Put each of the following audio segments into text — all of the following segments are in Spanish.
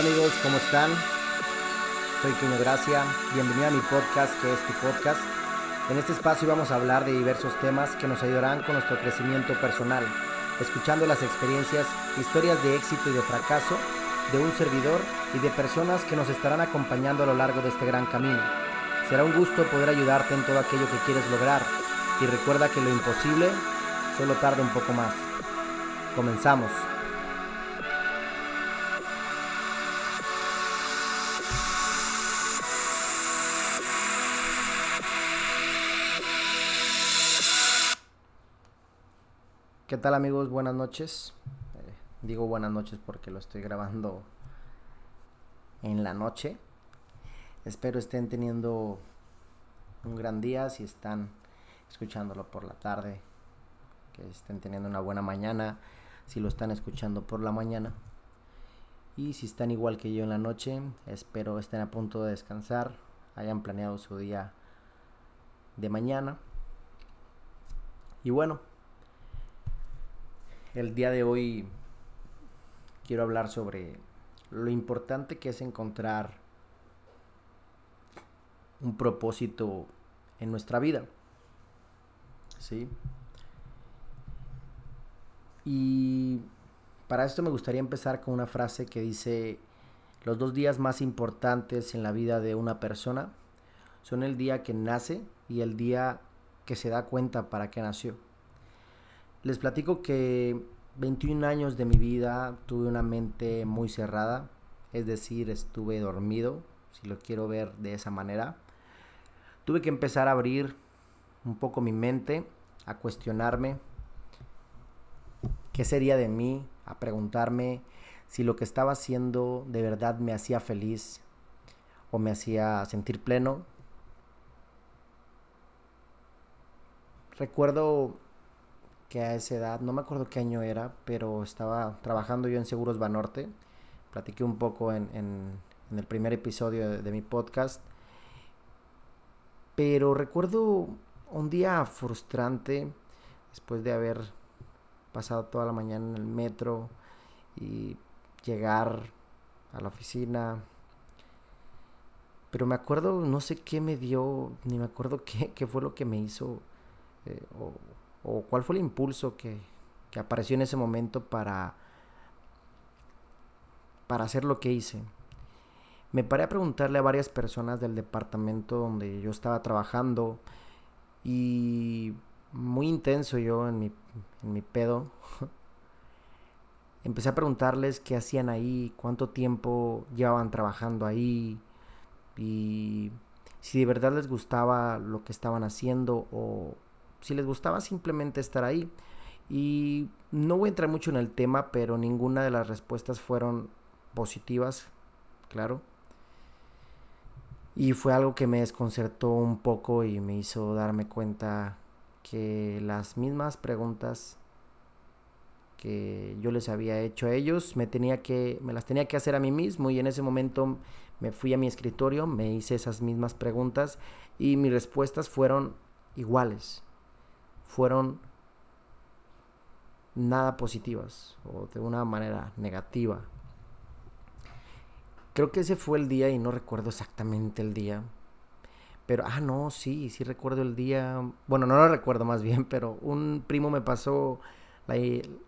Amigos, ¿cómo están? Soy Quino Gracia, bienvenido a mi podcast que es tu podcast. En este espacio vamos a hablar de diversos temas que nos ayudarán con nuestro crecimiento personal, escuchando las experiencias, historias de éxito y de fracaso de un servidor y de personas que nos estarán acompañando a lo largo de este gran camino. Será un gusto poder ayudarte en todo aquello que quieres lograr y recuerda que lo imposible solo tarda un poco más. Comenzamos. ¿Qué tal amigos? Buenas noches. Eh, digo buenas noches porque lo estoy grabando en la noche. Espero estén teniendo un gran día si están escuchándolo por la tarde. Que estén teniendo una buena mañana si lo están escuchando por la mañana. Y si están igual que yo en la noche, espero estén a punto de descansar, hayan planeado su día de mañana. Y bueno, el día de hoy quiero hablar sobre lo importante que es encontrar un propósito en nuestra vida. ¿Sí? Y para esto me gustaría empezar con una frase que dice, los dos días más importantes en la vida de una persona son el día que nace y el día que se da cuenta para qué nació. Les platico que 21 años de mi vida tuve una mente muy cerrada, es decir, estuve dormido, si lo quiero ver de esa manera. Tuve que empezar a abrir un poco mi mente, a cuestionarme qué sería de mí, a preguntarme si lo que estaba haciendo de verdad me hacía feliz o me hacía sentir pleno. Recuerdo que a esa edad, no me acuerdo qué año era, pero estaba trabajando yo en Seguros Banorte. Platiqué un poco en, el primer episodio de, mi podcast. Pero recuerdo un día frustrante después de haber pasado toda la mañana en el metro y llegar a la oficina. Pero me acuerdo, no sé qué me dio, ni me acuerdo qué, qué fue lo que me hizo eh, o cuál fue el impulso que, apareció en ese momento para, para hacer lo que hice. Me paré a preguntarle a varias personas del departamento donde yo estaba trabajando y muy intenso yo en mi, en mi pedo. Empecé a preguntarles qué hacían ahí, cuánto tiempo llevaban trabajando ahí y si de verdad les gustaba lo que estaban haciendo o, si les gustaba simplemente estar ahí. Y no voy a entrar mucho en el tema, pero ninguna de las respuestas fueron positivas, claro. Y fue algo que me desconcertó un poco y me hizo darme cuenta que las mismas preguntas que yo les había hecho a ellos me tenía que me las tenía que hacer a mí mismo y en ese momento me fui a mi escritorio, me hice esas mismas preguntas y mis respuestas fueron iguales fueron nada positivas o de una manera negativa. Creo que ese fue el día y no recuerdo exactamente el día. Pero, ah, no, sí, sí recuerdo el día. Bueno, no lo recuerdo más bien, pero un primo me pasó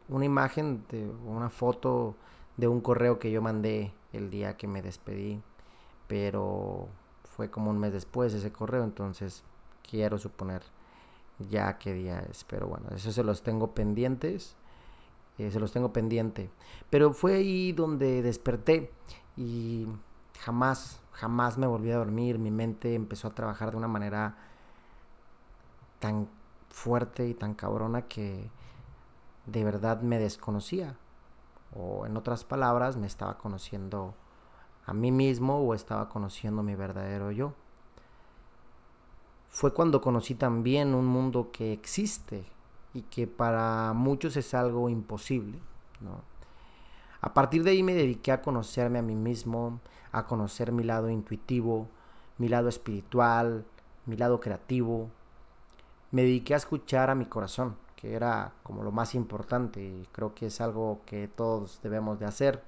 una imagen, de una foto de un correo que yo mandé el día que me despedí. Pero fue como un mes después ese correo, entonces quiero suponer ya qué día es, pero bueno, eso se los tengo pendientes, eh, se los tengo pendiente. Pero fue ahí donde desperté y jamás, jamás me volví a dormir, mi mente empezó a trabajar de una manera tan fuerte y tan cabrona que de verdad me desconocía. O en otras palabras, me estaba conociendo a mí mismo o estaba conociendo mi verdadero yo fue cuando conocí también un mundo que existe y que para muchos es algo imposible. A partir de ahí me dediqué a conocerme a mí mismo, a conocer mi lado intuitivo, mi lado espiritual, mi lado creativo. Me dediqué a escuchar a mi corazón, que era como lo más importante y creo que es algo que todos debemos de hacer.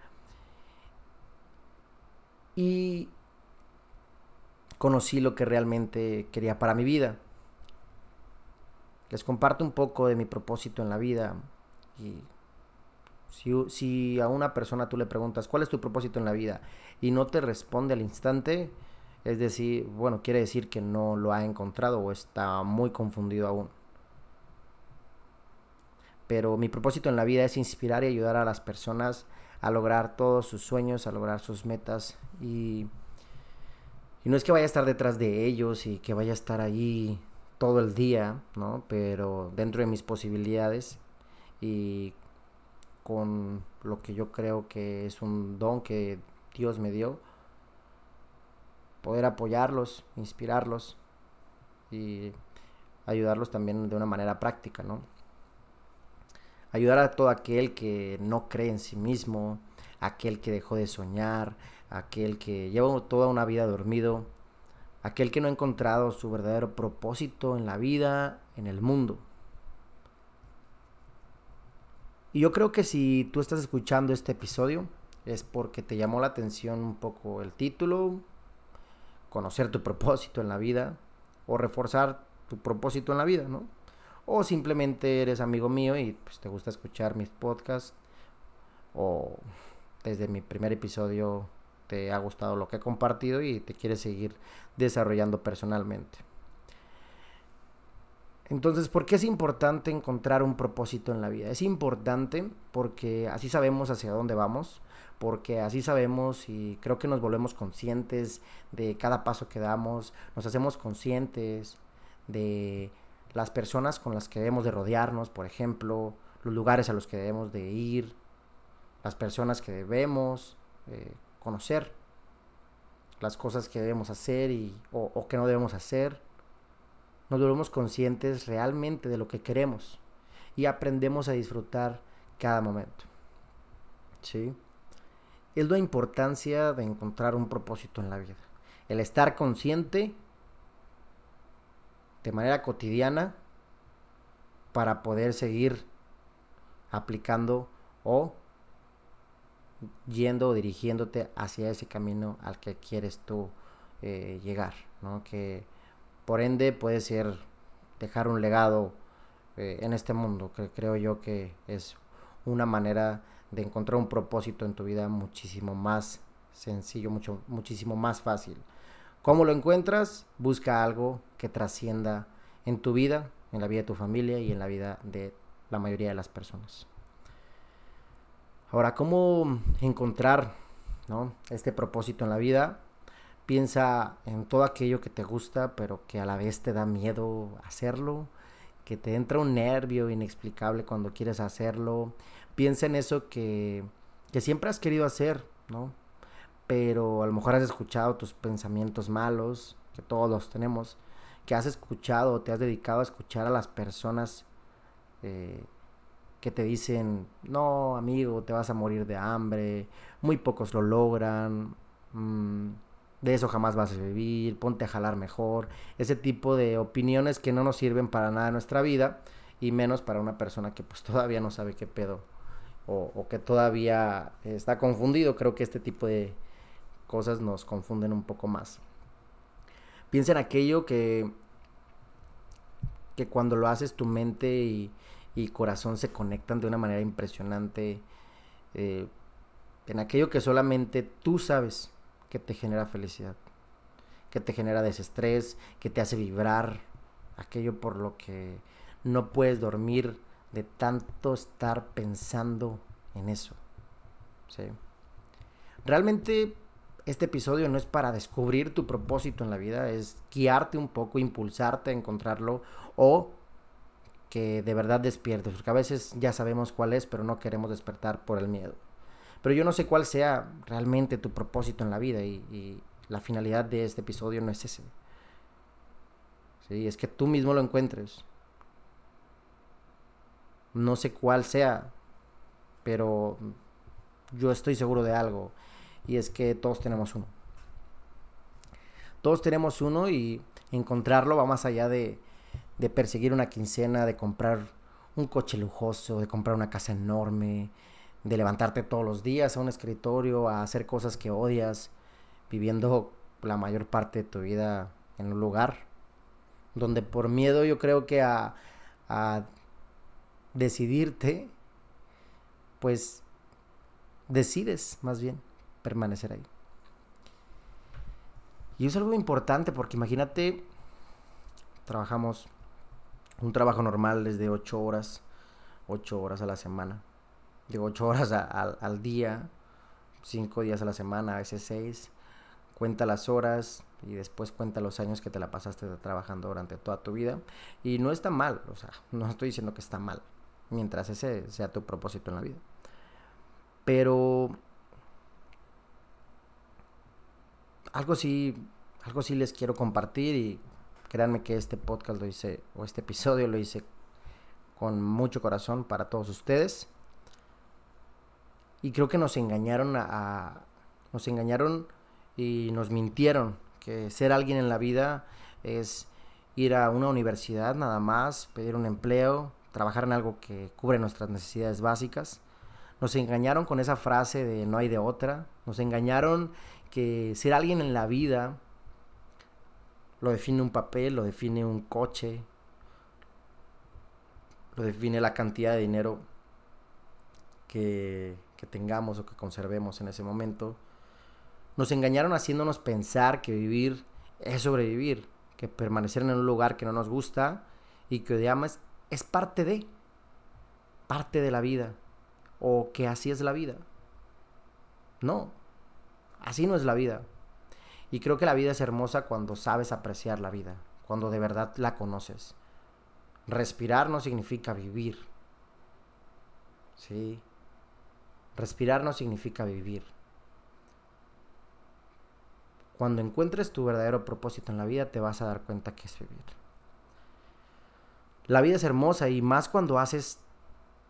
y conocí lo que realmente quería para mi vida. Les comparto un poco de mi propósito en la vida y si, si, a una persona tú le preguntas cuál es tu propósito en la vida y no te responde al instante, es decir, bueno, quiere decir que no lo ha encontrado o está muy confundido aún. Pero mi propósito en la vida es inspirar y ayudar a las personas a lograr todos sus sueños, a lograr sus metas y, y no es que vaya a estar detrás de ellos y que vaya a estar allí todo el día, ¿no? Pero dentro de mis posibilidades y con lo que yo creo que es un don que Dios me dio, poder apoyarlos, inspirarlos y ayudarlos también de una manera práctica, ¿no? Ayudar a todo aquel que no cree en sí mismo, aquel que dejó de soñar, aquel que lleva toda una vida dormido, aquel que no ha encontrado su verdadero propósito en la vida, en el mundo. Y yo creo que si tú estás escuchando este episodio es porque te llamó la atención un poco el título, conocer tu propósito en la vida o reforzar tu propósito en la vida, ¿no? O simplemente eres amigo mío y pues, te gusta escuchar mis podcasts o desde mi primer episodio te ha gustado lo que he compartido y te quieres seguir desarrollando personalmente. Entonces, ¿por qué es importante encontrar un propósito en la vida? Es importante porque así sabemos hacia dónde vamos, porque así sabemos y creo que nos volvemos conscientes de cada paso que damos, nos hacemos conscientes de las personas con las que debemos de rodearnos, por ejemplo, los lugares a los que debemos de ir, las personas que debemos eh, conocer, las cosas que debemos hacer y, o, que no debemos hacer nos volvemos conscientes realmente de lo que queremos y aprendemos a disfrutar cada momento. ¿Sí? Es la importancia de encontrar un propósito en la vida. El estar consciente de manera cotidiana para poder seguir aplicando o yendo o dirigiéndote hacia ese camino al que quieres tú eh, llegar, ¿no? Que por ende, puede ser dejar un legado eh, en este mundo, que creo yo que es una manera de encontrar un propósito en tu vida muchísimo más sencillo, mucho, muchísimo más fácil. ¿Cómo lo encuentras? Busca algo que trascienda en tu vida, en la vida de tu familia y en la vida de la mayoría de las personas. Ahora, ¿cómo encontrar este propósito en la vida? Piensa en todo aquello que te gusta, pero que a la vez te da miedo hacerlo, que te entra un nervio inexplicable cuando quieres hacerlo. Piensa en eso que, que siempre has querido hacer, ¿no? Pero a lo mejor has escuchado tus pensamientos malos, que todos los tenemos, que has escuchado, te has dedicado a escuchar a las personas eh, que te dicen, no, amigo, te vas a morir de hambre, muy pocos lo logran. Mm, de eso jamás vas a vivir, ponte a jalar mejor, ese tipo de opiniones que no nos sirven para nada en nuestra vida y menos para una persona que pues todavía no sabe qué pedo o, que todavía está confundido, creo que este tipo de cosas nos confunden un poco más. Piensa en aquello que, que cuando lo haces tu mente y, corazón se conectan de una manera impresionante, eh, en aquello que solamente tú sabes que te genera felicidad, que te genera desestrés, que te hace vibrar, aquello por lo que no puedes dormir de tanto estar pensando en eso. Realmente este episodio no es para descubrir tu propósito en la vida, es guiarte un poco, impulsarte a encontrarlo o que de verdad despiertes, porque a veces ya sabemos cuál es, pero no queremos despertar por el miedo. Pero yo no sé cuál sea realmente tu propósito en la vida y, la finalidad de este episodio no es ese. Sí, es que tú mismo lo encuentres. No sé cuál sea, pero yo estoy seguro de algo y es que todos tenemos uno. Todos tenemos uno y encontrarlo va más allá de, de perseguir una quincena, de comprar un coche lujoso, de comprar una casa enorme, de levantarte todos los días a un escritorio, a hacer cosas que odias. viviendo la mayor parte de tu vida en un lugar donde por miedo yo creo que a, a decidirte, pues decides más bien permanecer ahí. Y es algo importante porque imagínate, trabajamos un trabajo normal desde 8 horas, 8 horas a la semana, de 8 horas al día, 5 días a la semana, a veces 6, cuenta las horas y después cuenta los años que te la pasaste trabajando durante toda tu vida. Y no está mal, o sea, no estoy diciendo que está mal, mientras ese sea tu propósito en la vida. Pero algo sí, algo sí les quiero compartir y créanme que este podcast lo hice, o este episodio lo hice con mucho corazón para todos ustedes. Y creo que nos engañaron a, nos engañaron y nos mintieron que ser alguien en la vida es ir a una universidad nada más, pedir un empleo, trabajar en algo que cubre nuestras necesidades básicas. Nos engañaron con esa frase de no hay de otra. Nos engañaron que ser alguien en la vida lo define un papel, lo define un coche, lo define la cantidad de dinero que, que tengamos o que conservemos en ese momento. Nos engañaron haciéndonos pensar que vivir es sobrevivir, que permanecer en un lugar que no nos gusta y que odiamos es parte de, parte de la vida, o que así es la vida. No, así no es la vida. Y creo que la vida es hermosa cuando sabes apreciar la vida, cuando de verdad la conoces. Respirar no significa vivir. Sí. Respirar no significa vivir. Cuando encuentres tu verdadero propósito en la vida, te vas a dar cuenta que es vivir. La vida es hermosa y más cuando haces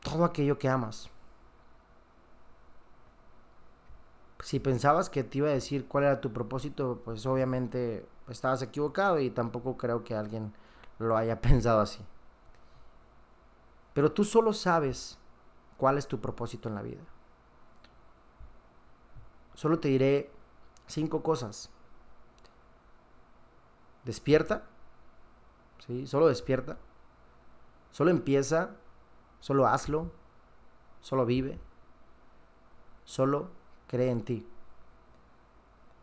todo aquello que amas. Si pensabas que te iba a decir cuál era tu propósito, pues obviamente estabas equivocado y tampoco creo que alguien lo haya pensado así. Pero tú solo sabes cuál es tu propósito en la vida. Solo te diré cinco cosas. Despierta. ¿sí? Solo despierta. Solo empieza. Solo hazlo. Solo vive. Solo cree en ti.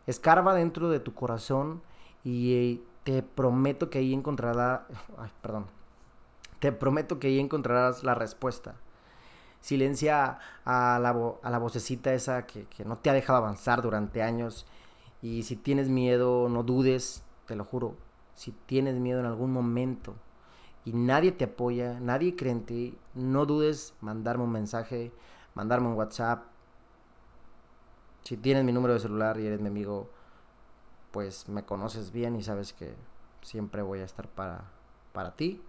Escarba dentro de tu corazón y eh, te prometo que ahí encontrarás... Ay, perdón. Te prometo que ahí encontrarás la respuesta. Silencia a la, a la vocecita esa que, que no te ha dejado avanzar durante años. Y si tienes miedo, no dudes te lo juro, si tienes miedo en algún momento y nadie te apoya, nadie cree en ti, no dudes mandarme un mensaje, mandarme un WhatsApp. Si tienes mi número de celular y eres mi amigo, pues me conoces bien y sabes que siempre voy a estar para, para ti.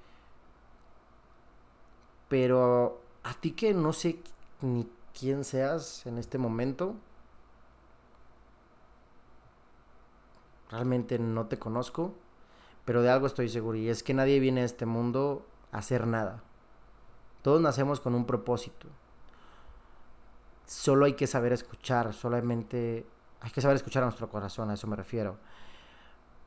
Pero a ti que no sé ni quién seas en este momento, realmente no te conozco, pero de algo estoy seguro y es que nadie viene a este mundo a hacer nada. Todos nacemos con un propósito. Solo hay que saber escuchar, solamente hay que saber escuchar a nuestro corazón, a eso me refiero.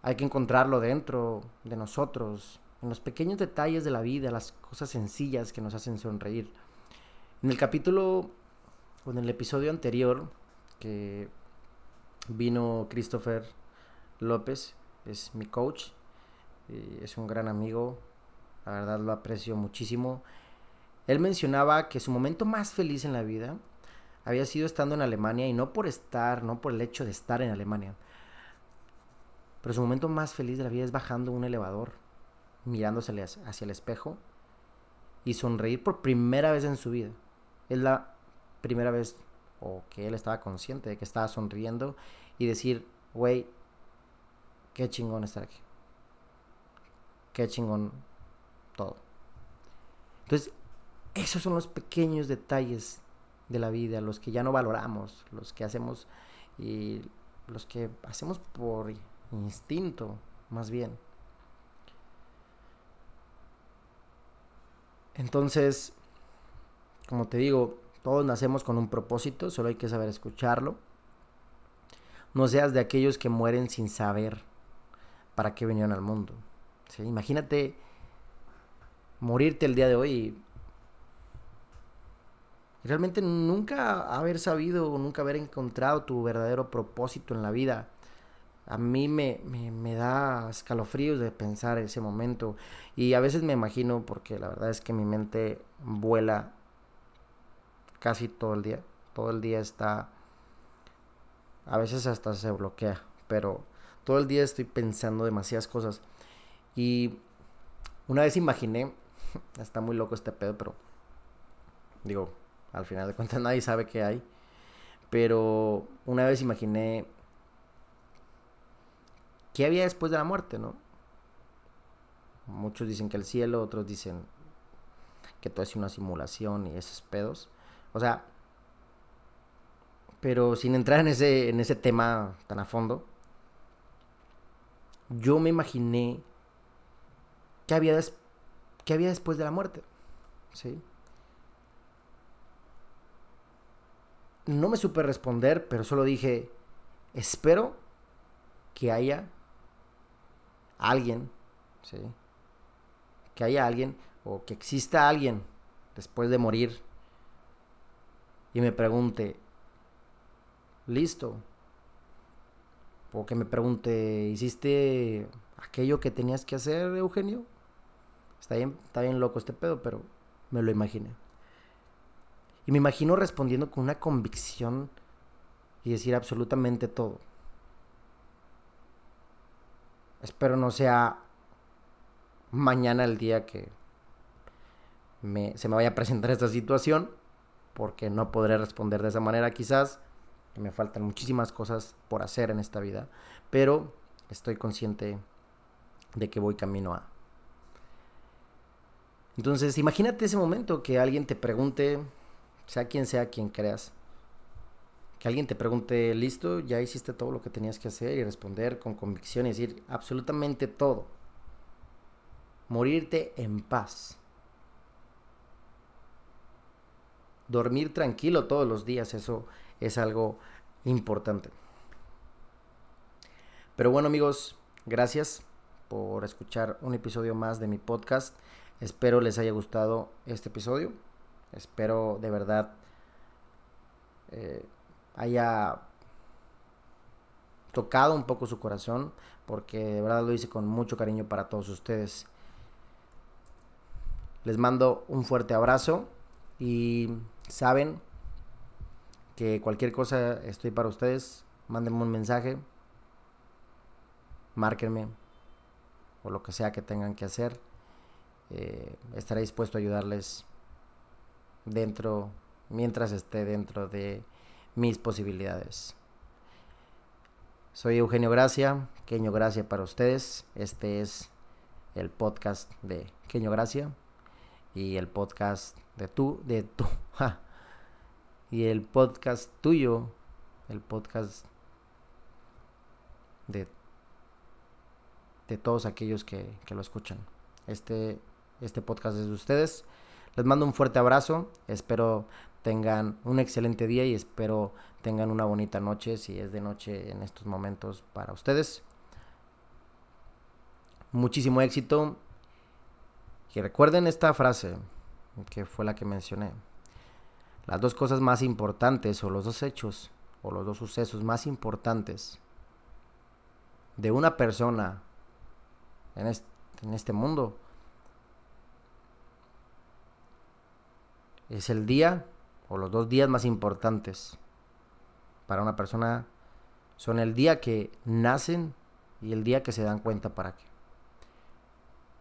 Hay que encontrarlo dentro de nosotros, en los pequeños detalles de la vida, las cosas sencillas que nos hacen sonreír. En el capítulo, o en el episodio anterior, que vino Christopher López, es mi coach, es un gran amigo, la verdad lo aprecio muchísimo. Él mencionaba que su momento más feliz en la vida había sido estando en Alemania y no por estar, no por el hecho de estar en Alemania. Pero su momento más feliz de la vida es bajando un elevador, mirándose hacia el espejo y sonreír por primera vez en su vida. Es la primera vez o que él estaba consciente de que estaba sonriendo y decir, güey, qué chingón estar aquí. Qué chingón todo. Entonces, esos son los pequeños detalles de la vida, los que ya no valoramos, los que hacemos y los que hacemos por instinto, más bien. Entonces, como te digo, todos nacemos con un propósito, solo hay que saber escucharlo. no seas de aquellos que mueren sin saber para qué vinieron al mundo. Imagínate morirte el día de hoy realmente nunca haber sabido o nunca haber encontrado tu verdadero propósito en la vida. A mí me, me, da escalofríos de pensar ese momento. Y a veces me imagino, porque la verdad es que mi mente vuela casi todo el día. Todo el día está... A veces hasta se bloquea. Pero todo el día estoy pensando demasiadas cosas. Y una vez imaginé... Está muy loco este pedo, pero... Digo, al final de cuentas nadie sabe qué hay. Pero una vez imaginé qué había después de la muerte, ¿no? Muchos dicen que el cielo, otros dicen que todo es una simulación y esos pedos. O sea, pero sin entrar en ese, en ese tema tan a fondo, yo me imaginé qué había, qué había después de la muerte, ¿sí? No me supe responder, pero solo dije, espero que haya alguien, ¿sí? Que haya alguien o que exista alguien después de morir y me pregunte, listo. O que me pregunte, ¿hiciste aquello que tenías que hacer, Eugenio? Está bien, está bien loco este pedo, pero me lo imaginé. Y me imagino respondiendo con una convicción y decir absolutamente todo. Espero no sea mañana el día que se me vaya a presentar esta situación, porque no podré responder de esa manera quizás, que me faltan muchísimas cosas por hacer en esta vida, pero estoy consciente de que voy camino a. Entonces, imagínate ese momento que alguien te pregunte sea quien sea quien creas, que alguien te pregunte, listo, ya hiciste todo lo que tenías que hacer y responder con convicción y decir absolutamente todo. Morirte en paz. Dormir tranquilo todos los días, eso es algo importante. Pero bueno amigos, gracias por escuchar un episodio más de mi podcast. Espero les haya gustado este episodio. Espero de verdad eh, haya tocado un poco su corazón, porque de verdad lo hice con mucho cariño para todos ustedes. Les mando un fuerte abrazo y saben que cualquier cosa estoy para ustedes. Mándenme un mensaje, márquenme o lo que sea que tengan que hacer. Eh, estaré dispuesto a ayudarles dentro, mientras esté dentro de mis posibilidades. Soy Eugenio Gracia, Queño Gracia para ustedes. Este es el podcast de Queño Gracia y el podcast de tú, de tú, y el podcast tuyo, el podcast de, de todos aquellos que, que lo escuchan. Este, este podcast es de ustedes. Les mando un fuerte abrazo, espero tengan un excelente día y espero tengan una bonita noche si es de noche en estos momentos para ustedes. Muchísimo éxito y recuerden esta frase que fue la que mencioné. Las dos cosas más importantes o los dos hechos o los dos sucesos más importantes de una persona en este, en este mundo es el día o los dos días más importantes para una persona son el día que nacen y el día que se dan cuenta para qué.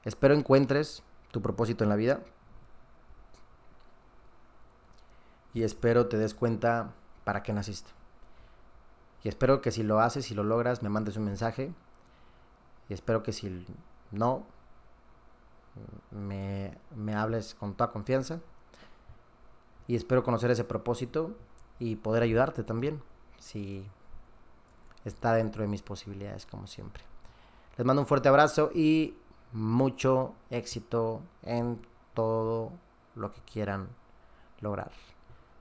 Espero encuentres tu propósito en la vida y espero te des cuenta para qué naciste. Y espero que si lo haces, y lo logras, me mandes un mensaje. Y espero que si no, me, me hables con toda confianza y espero conocer ese propósito y poder ayudarte también si está dentro de mis posibilidades como siempre. Les mando un fuerte abrazo y mucho éxito en todo lo que quieran lograr.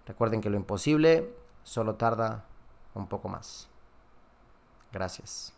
Recuerden que lo imposible solo tarda un poco más. Gracias.